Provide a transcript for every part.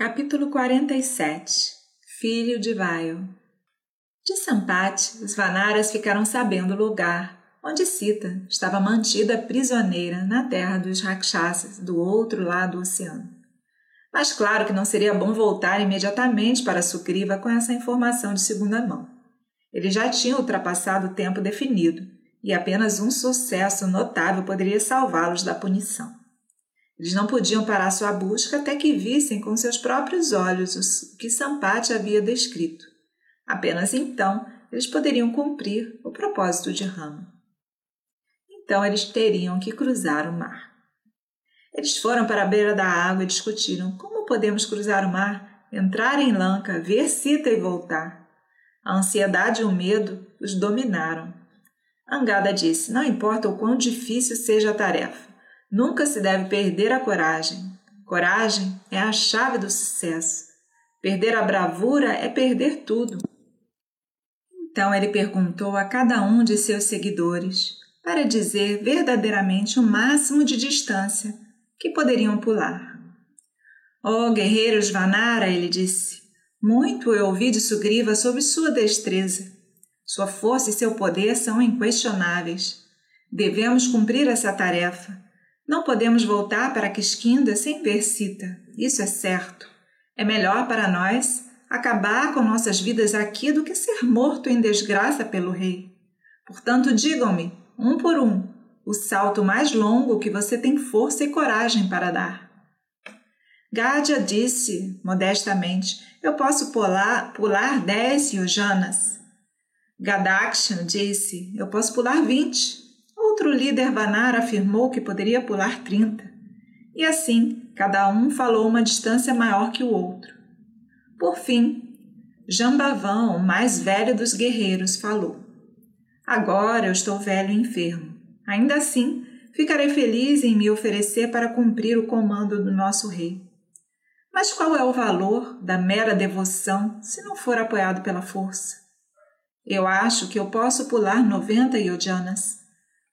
Capítulo 47 Filho de Vaio De Sampati, os Vanaras ficaram sabendo o lugar onde Sita estava mantida prisioneira na terra dos Rakshasas, do outro lado do oceano. Mas claro que não seria bom voltar imediatamente para Sugriva com essa informação de segunda mão. Ele já tinha ultrapassado o tempo definido e apenas um sucesso notável poderia salvá-los da punição. Eles não podiam parar sua busca até que vissem com seus próprios olhos o que Sampati havia descrito. Apenas então eles poderiam cumprir o propósito de Rama. Então eles teriam que cruzar o mar. Eles foram para a beira da água e discutiram como podemos cruzar o mar, entrar em Lanka, ver Sita e voltar. A ansiedade e o medo os dominaram. Angada disse: Não importa o quão difícil seja a tarefa, Nunca se deve perder a coragem. Coragem é a chave do sucesso. Perder a bravura é perder tudo. Então ele perguntou a cada um de seus seguidores para dizer verdadeiramente o máximo de distância que poderiam pular. Oh, guerreiros Vanara, ele disse, muito eu ouvi de Sugriva sobre sua destreza. Sua força e seu poder são inquestionáveis. Devemos cumprir essa tarefa não podemos voltar para Quisquinda sem ver Sita, isso é certo. É melhor para nós acabar com nossas vidas aqui do que ser morto em desgraça pelo rei. Portanto, digam-me, um por um, o salto mais longo que você tem força e coragem para dar. Gádia disse, modestamente, eu posso pular, pular dez yojanas. Gadakshan disse, eu posso pular vinte. Outro líder Vanar afirmou que poderia pular 30. E assim, cada um falou uma distância maior que o outro. Por fim, Jambavan, o mais velho dos guerreiros, falou: Agora eu estou velho e enfermo. Ainda assim, ficarei feliz em me oferecer para cumprir o comando do nosso rei. Mas qual é o valor da mera devoção se não for apoiado pela força? Eu acho que eu posso pular 90 yojanas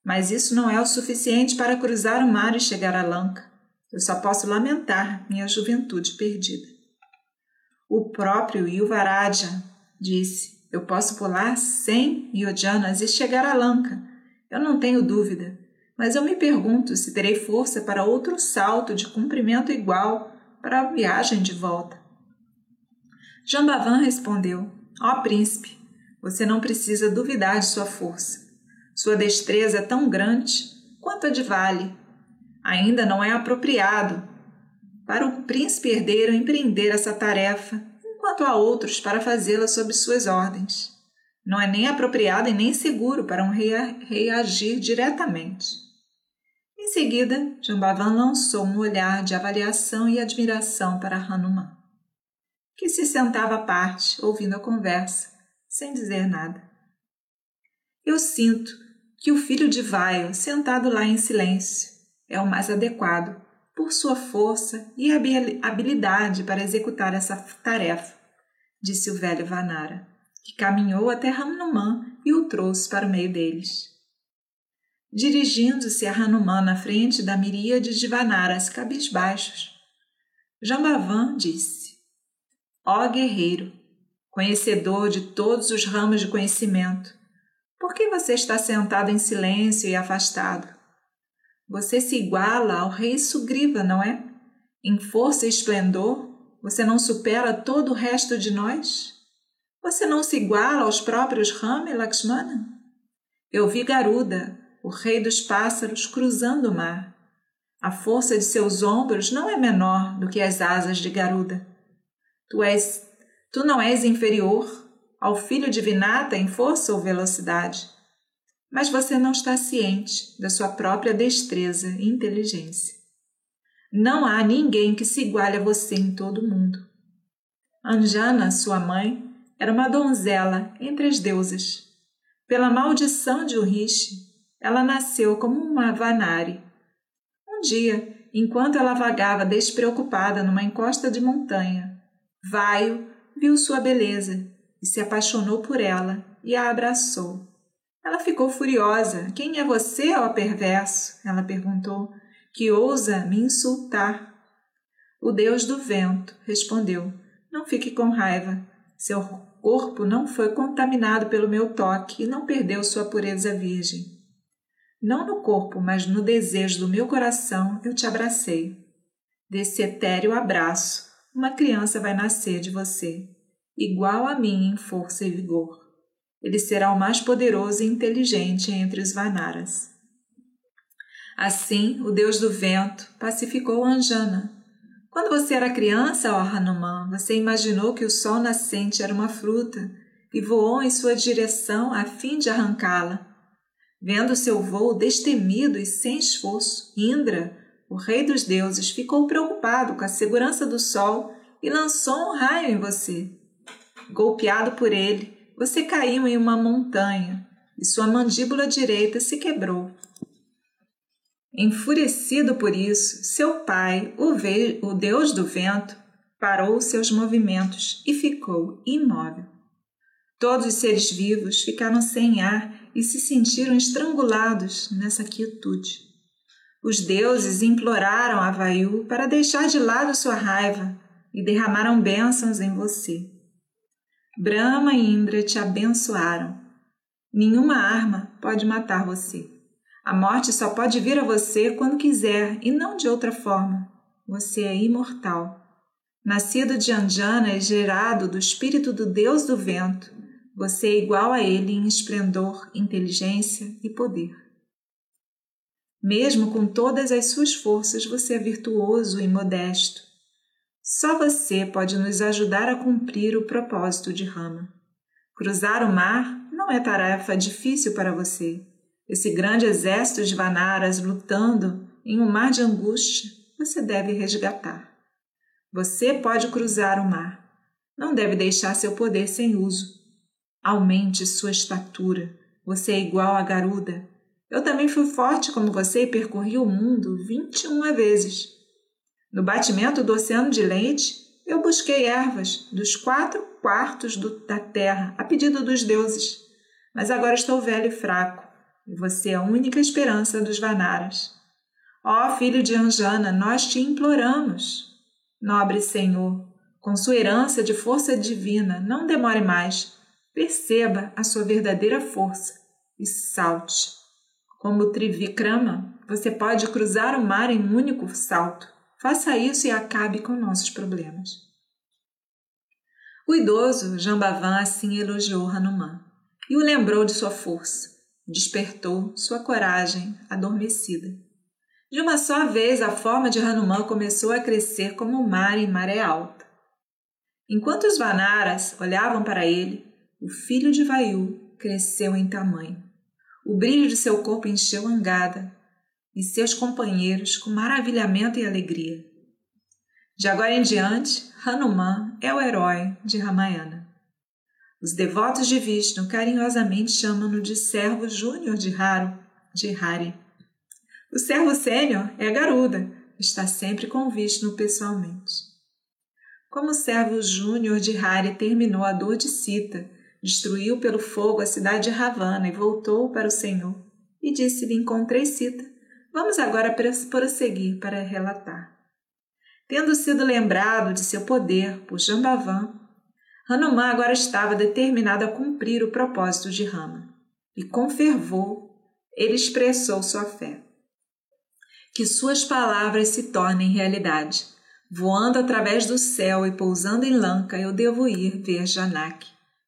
mas isso não é o suficiente para cruzar o mar e chegar a Lanka. Eu só posso lamentar minha juventude perdida. O próprio Yuvaraja disse: Eu posso pular cem yojanas e chegar a Lanka. Eu não tenho dúvida, mas eu me pergunto se terei força para outro salto de comprimento igual para a viagem de volta. Jambavan respondeu: Ó oh, príncipe, você não precisa duvidar de sua força. Sua destreza é tão grande quanto a de vale. Ainda não é apropriado para o príncipe herdeiro empreender essa tarefa, enquanto há outros para fazê-la sob suas ordens. Não é nem apropriado e nem seguro para um rei, agir diretamente. Em seguida, Jambavan lançou um olhar de avaliação e admiração para Hanuman, que se sentava à parte, ouvindo a conversa, sem dizer nada. Eu sinto que o filho de Vaio, sentado lá em silêncio, é o mais adequado por sua força e habilidade para executar essa tarefa, disse o velho Vanara, que caminhou até Hanuman e o trouxe para o meio deles. Dirigindo-se a Hanuman na frente da miríade de Vanaras cabisbaixos, Jambavan disse: Ó guerreiro, conhecedor de todos os ramos de conhecimento, por que você está sentado em silêncio e afastado? Você se iguala ao rei Sugriva, não é? Em força e esplendor, você não supera todo o resto de nós? Você não se iguala aos próprios Rama e Lakshmana? Eu vi Garuda, o rei dos pássaros, cruzando o mar. A força de seus ombros não é menor do que as asas de Garuda. Tu és, tu não és inferior ao filho de Vinata em força ou velocidade, mas você não está ciente da sua própria destreza e inteligência. Não há ninguém que se iguale a você em todo o mundo. Anjana, sua mãe, era uma donzela entre as deusas. Pela maldição de Urishi, ela nasceu como uma Vanari. Um dia, enquanto ela vagava despreocupada numa encosta de montanha, Vaio viu sua beleza e se apaixonou por ela e a abraçou. Ela ficou furiosa. Quem é você, ó perverso? Ela perguntou, que ousa me insultar. O deus do vento respondeu: Não fique com raiva. Seu corpo não foi contaminado pelo meu toque e não perdeu sua pureza virgem. Não no corpo, mas no desejo do meu coração eu te abracei. Desse etéreo abraço, uma criança vai nascer de você, igual a mim em força e vigor. Ele será o mais poderoso e inteligente entre os Vanaras. Assim, o deus do vento pacificou Anjana. Quando você era criança, ó Hanuman, você imaginou que o sol nascente era uma fruta e voou em sua direção a fim de arrancá-la. Vendo seu voo destemido e sem esforço, Indra, o rei dos deuses, ficou preocupado com a segurança do sol e lançou um raio em você. Golpeado por ele, você caiu em uma montanha e sua mandíbula direita se quebrou. Enfurecido por isso, seu pai, o, ve o deus do vento, parou seus movimentos e ficou imóvel. Todos os seres vivos ficaram sem ar e se sentiram estrangulados nessa quietude. Os deuses imploraram a Vayu para deixar de lado sua raiva e derramaram bênçãos em você. Brahma e Indra te abençoaram. Nenhuma arma pode matar você. A morte só pode vir a você quando quiser e não de outra forma. Você é imortal. Nascido de Anjana e gerado do espírito do Deus do vento, você é igual a ele em esplendor, inteligência e poder. Mesmo com todas as suas forças, você é virtuoso e modesto. Só você pode nos ajudar a cumprir o propósito de Rama. Cruzar o mar não é tarefa difícil para você esse grande exército de Vanaras lutando em um mar de angústia, você deve resgatar. Você pode cruzar o mar. Não deve deixar seu poder sem uso. Aumente sua estatura. Você é igual a Garuda. Eu também fui forte como você e percorri o mundo 21 vezes. No batimento do oceano de leite, eu busquei ervas dos quatro quartos do, da terra a pedido dos deuses. Mas agora estou velho e fraco e você é a única esperança dos Vanaras. Ó filho de Anjana, nós te imploramos. Nobre Senhor, com sua herança de força divina, não demore mais. Perceba a sua verdadeira força e salte. Como Trivikrama, você pode cruzar o mar em um único salto. Faça isso e acabe com nossos problemas. O idoso Jambavan assim elogiou Hanuman e o lembrou de sua força despertou sua coragem adormecida. De uma só vez, a forma de Hanuman começou a crescer como o mar em maré alta. Enquanto os Vanaras olhavam para ele, o filho de Vayu cresceu em tamanho. O brilho de seu corpo encheu Angada e seus companheiros com maravilhamento e alegria. De agora em diante, Hanuman é o herói de Ramayana. Os devotos de Vishnu carinhosamente chamam-no de servo júnior de Haru, de Hari. O servo sênior é Garuda, está sempre com Vishnu pessoalmente. Como o servo júnior de Hari terminou a dor de Sita, destruiu pelo fogo a cidade de Ravana e voltou para o Senhor, e disse-lhe: Encontrei Sita. Vamos agora prosseguir para relatar. Tendo sido lembrado de seu poder por Jambavan, Hanuman agora estava determinado a cumprir o propósito de Rama, e com fervor ele expressou sua fé. Que suas palavras se tornem realidade. Voando através do céu e pousando em Lanka, eu devo ir ver Janak.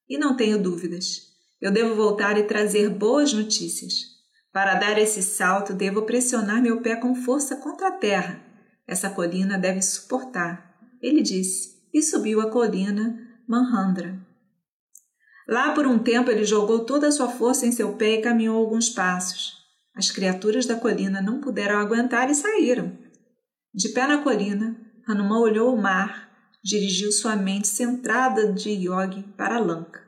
E não tenho dúvidas. Eu devo voltar e trazer boas notícias. Para dar esse salto, devo pressionar meu pé com força contra a terra. Essa colina deve suportar. Ele disse, e subiu a colina Manhandra. Lá por um tempo ele jogou toda a sua força em seu pé e caminhou alguns passos. As criaturas da colina não puderam aguentar e saíram. De pé na colina, Hanuman olhou o mar, dirigiu sua mente centrada de Yogi para Lanka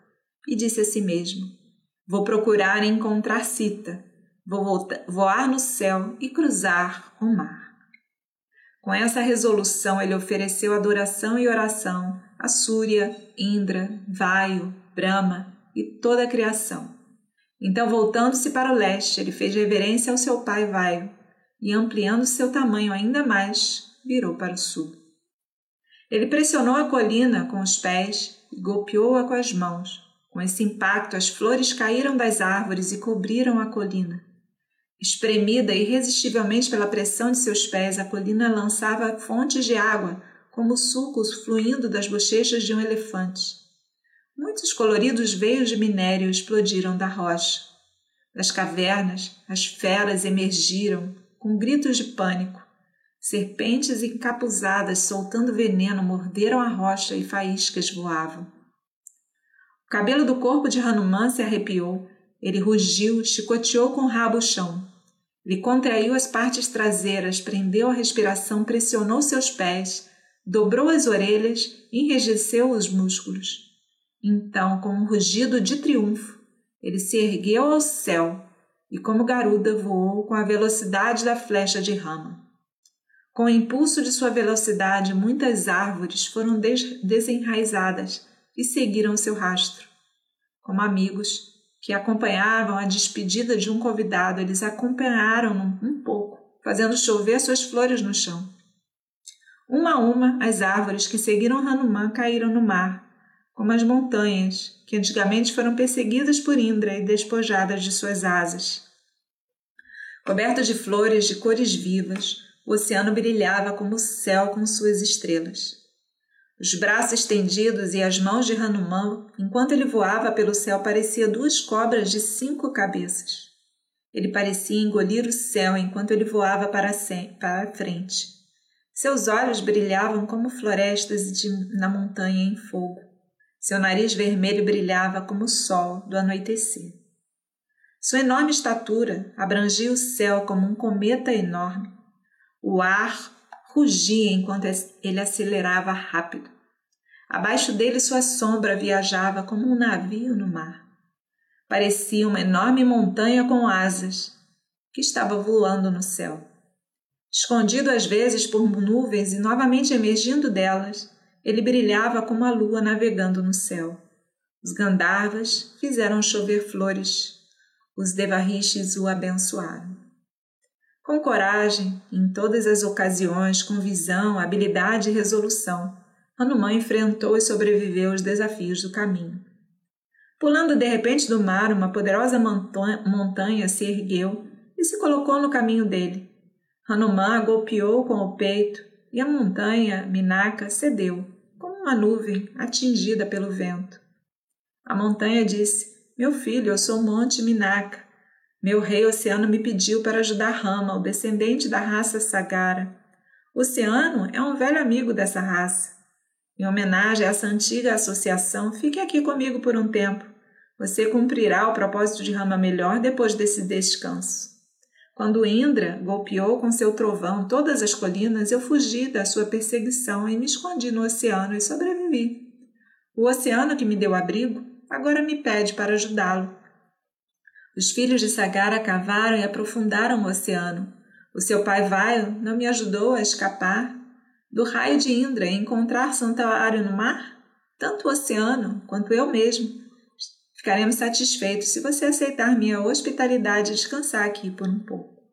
e disse a si mesmo: Vou procurar encontrar Sita, vou voar no céu e cruzar o mar. Com essa resolução, ele ofereceu adoração e oração a Súria, Indra, Vaio, Brahma e toda a criação. Então, voltando-se para o leste, ele fez reverência ao seu pai Vaio e, ampliando seu tamanho ainda mais, virou para o sul. Ele pressionou a colina com os pés e golpeou-a com as mãos. Com esse impacto, as flores caíram das árvores e cobriram a colina. Espremida irresistivelmente pela pressão de seus pés, a colina lançava fontes de água, como sucos fluindo das bochechas de um elefante. Muitos coloridos veios de minério explodiram da rocha. Das cavernas, as feras emergiram com gritos de pânico. Serpentes encapuzadas soltando veneno morderam a rocha e faíscas voavam. O cabelo do corpo de Hanuman se arrepiou. Ele rugiu, chicoteou com o rabo o chão. Ele contraiu as partes traseiras, prendeu a respiração, pressionou seus pés, dobrou as orelhas enrijeceu os músculos. Então, com um rugido de triunfo, ele se ergueu ao céu e, como garuda, voou com a velocidade da flecha de rama. Com o impulso de sua velocidade, muitas árvores foram des desenraizadas e seguiram seu rastro. Como amigos, que acompanhavam a despedida de um convidado, eles acompanharam um pouco, fazendo chover suas flores no chão. Uma a uma, as árvores que seguiram Hanuman caíram no mar, como as montanhas, que antigamente foram perseguidas por Indra e despojadas de suas asas. Coberto de flores de cores vivas, o oceano brilhava como o céu com suas estrelas. Os braços estendidos e as mãos de Hanuman, enquanto ele voava pelo céu, parecia duas cobras de cinco cabeças. Ele parecia engolir o céu enquanto ele voava para, a frente. Seus olhos brilhavam como florestas de, na montanha em fogo. Seu nariz vermelho brilhava como o sol do anoitecer. Sua enorme estatura abrangia o céu como um cometa enorme. O ar rugia enquanto ele acelerava rápido. Abaixo dele, sua sombra viajava como um navio no mar. Parecia uma enorme montanha com asas que estava voando no céu. Escondido às vezes por nuvens e novamente emergindo delas, ele brilhava como a lua navegando no céu. Os Gandharvas fizeram chover flores. Os Devarishis o abençoaram. Com coragem, em todas as ocasiões, com visão, habilidade e resolução, Hanuman enfrentou e sobreviveu aos desafios do caminho. Pulando de repente do mar, uma poderosa montanha se ergueu e se colocou no caminho dele. Hanuman golpeou com o peito e a montanha, Minaka, cedeu, como uma nuvem atingida pelo vento. A montanha disse: Meu filho, eu sou Monte Minaka. Meu rei Oceano me pediu para ajudar Rama, o descendente da raça Sagara. Oceano é um velho amigo dessa raça. Em homenagem a essa antiga associação, fique aqui comigo por um tempo. Você cumprirá o propósito de Rama melhor depois desse descanso. Quando Indra golpeou com seu trovão todas as colinas, eu fugi da sua perseguição e me escondi no oceano e sobrevivi. O oceano que me deu abrigo agora me pede para ajudá-lo. Os filhos de Sagara cavaram e aprofundaram o oceano. O seu pai Vaio não me ajudou a escapar do raio de Indra e encontrar santuário no mar? Tanto o oceano quanto eu mesmo. Ficaremos satisfeitos se você aceitar minha hospitalidade e descansar aqui por um pouco.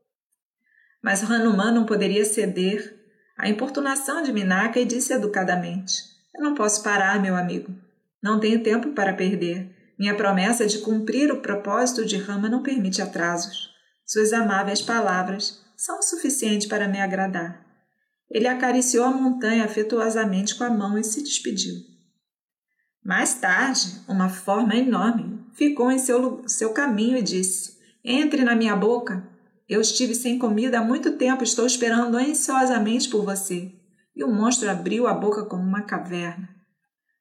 Mas Hanuman não poderia ceder à importunação de Minaka e disse educadamente: Eu não posso parar, meu amigo. Não tenho tempo para perder. Minha promessa de cumprir o propósito de Rama não permite atrasos. Suas amáveis palavras são o suficiente para me agradar. Ele acariciou a montanha afetuosamente com a mão e se despediu. Mais tarde, uma forma enorme ficou em seu, seu caminho e disse: Entre na minha boca. Eu estive sem comida há muito tempo, estou esperando ansiosamente por você. E o monstro abriu a boca como uma caverna.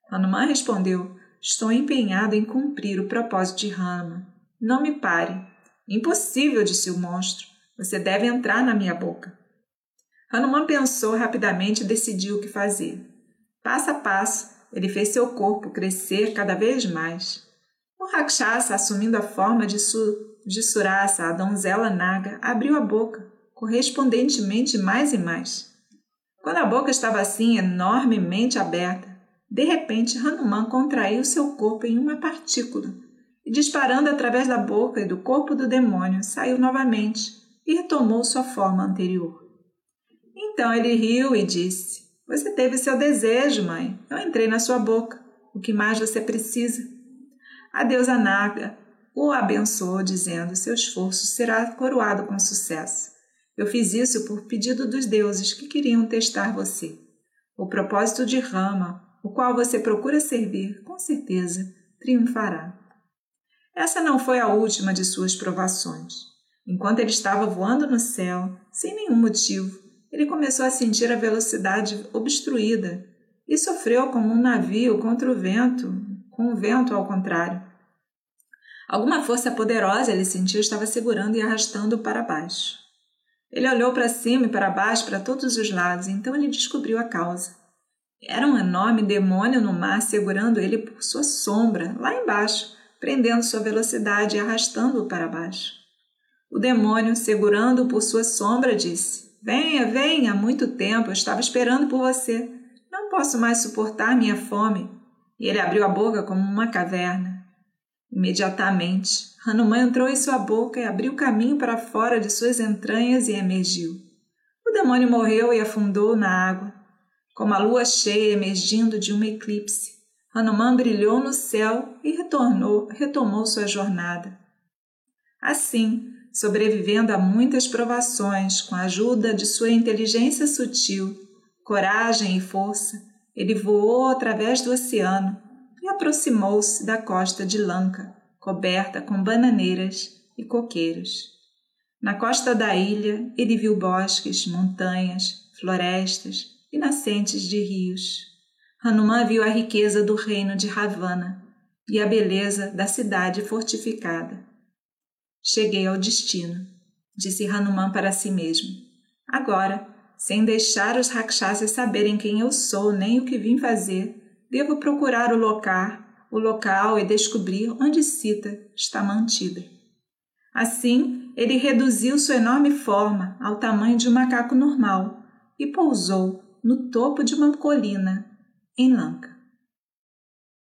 Hanuman respondeu: Estou empenhado em cumprir o propósito de Rama. Não me pare. Impossível, disse o monstro. Você deve entrar na minha boca. Hanuman pensou rapidamente e decidiu o que fazer. Passo a passo, ele fez seu corpo crescer cada vez mais. O Rakshasa, assumindo a forma de, Su, de Surasa, a donzela Naga, abriu a boca, correspondentemente mais e mais. Quando a boca estava assim enormemente aberta, de repente, Hanuman contraiu seu corpo em uma partícula e, disparando através da boca e do corpo do demônio, saiu novamente e retomou sua forma anterior. Então ele riu e disse: Você teve seu desejo, mãe. Eu entrei na sua boca. O que mais você precisa? A deusa Naga o abençoou, dizendo: Seu esforço será coroado com sucesso. Eu fiz isso por pedido dos deuses que queriam testar você. O propósito de Rama, o qual você procura servir, com certeza triunfará. Essa não foi a última de suas provações. Enquanto ele estava voando no céu, sem nenhum motivo, ele começou a sentir a velocidade obstruída e sofreu como um navio contra o vento, com o vento ao contrário. Alguma força poderosa ele sentiu estava segurando e arrastando-o para baixo. Ele olhou para cima e para baixo, para todos os lados, e então ele descobriu a causa. Era um enorme demônio no mar segurando ele por sua sombra, lá embaixo, prendendo sua velocidade e arrastando-o para baixo. O demônio, segurando-o por sua sombra, disse: Venha, venha, há muito tempo eu estava esperando por você. Não posso mais suportar minha fome. E ele abriu a boca como uma caverna. Imediatamente, Hanuman entrou em sua boca e abriu caminho para fora de suas entranhas e emergiu. O demônio morreu e afundou na água. Como a lua cheia emergindo de um eclipse, Hanuman brilhou no céu e retornou, retomou sua jornada. Assim, sobrevivendo a muitas provações com a ajuda de sua inteligência sutil, coragem e força, ele voou através do oceano e aproximou-se da costa de Lanka, coberta com bananeiras e coqueiros. Na costa da ilha, ele viu bosques, montanhas, florestas nascentes de rios. Hanuman viu a riqueza do reino de Ravana e a beleza da cidade fortificada. Cheguei ao destino, disse Hanuman para si mesmo. Agora, sem deixar os rakshasas saberem quem eu sou nem o que vim fazer, devo procurar o local, o local e descobrir onde Sita está mantida. Assim, ele reduziu sua enorme forma ao tamanho de um macaco normal e pousou no topo de uma colina em Lanka.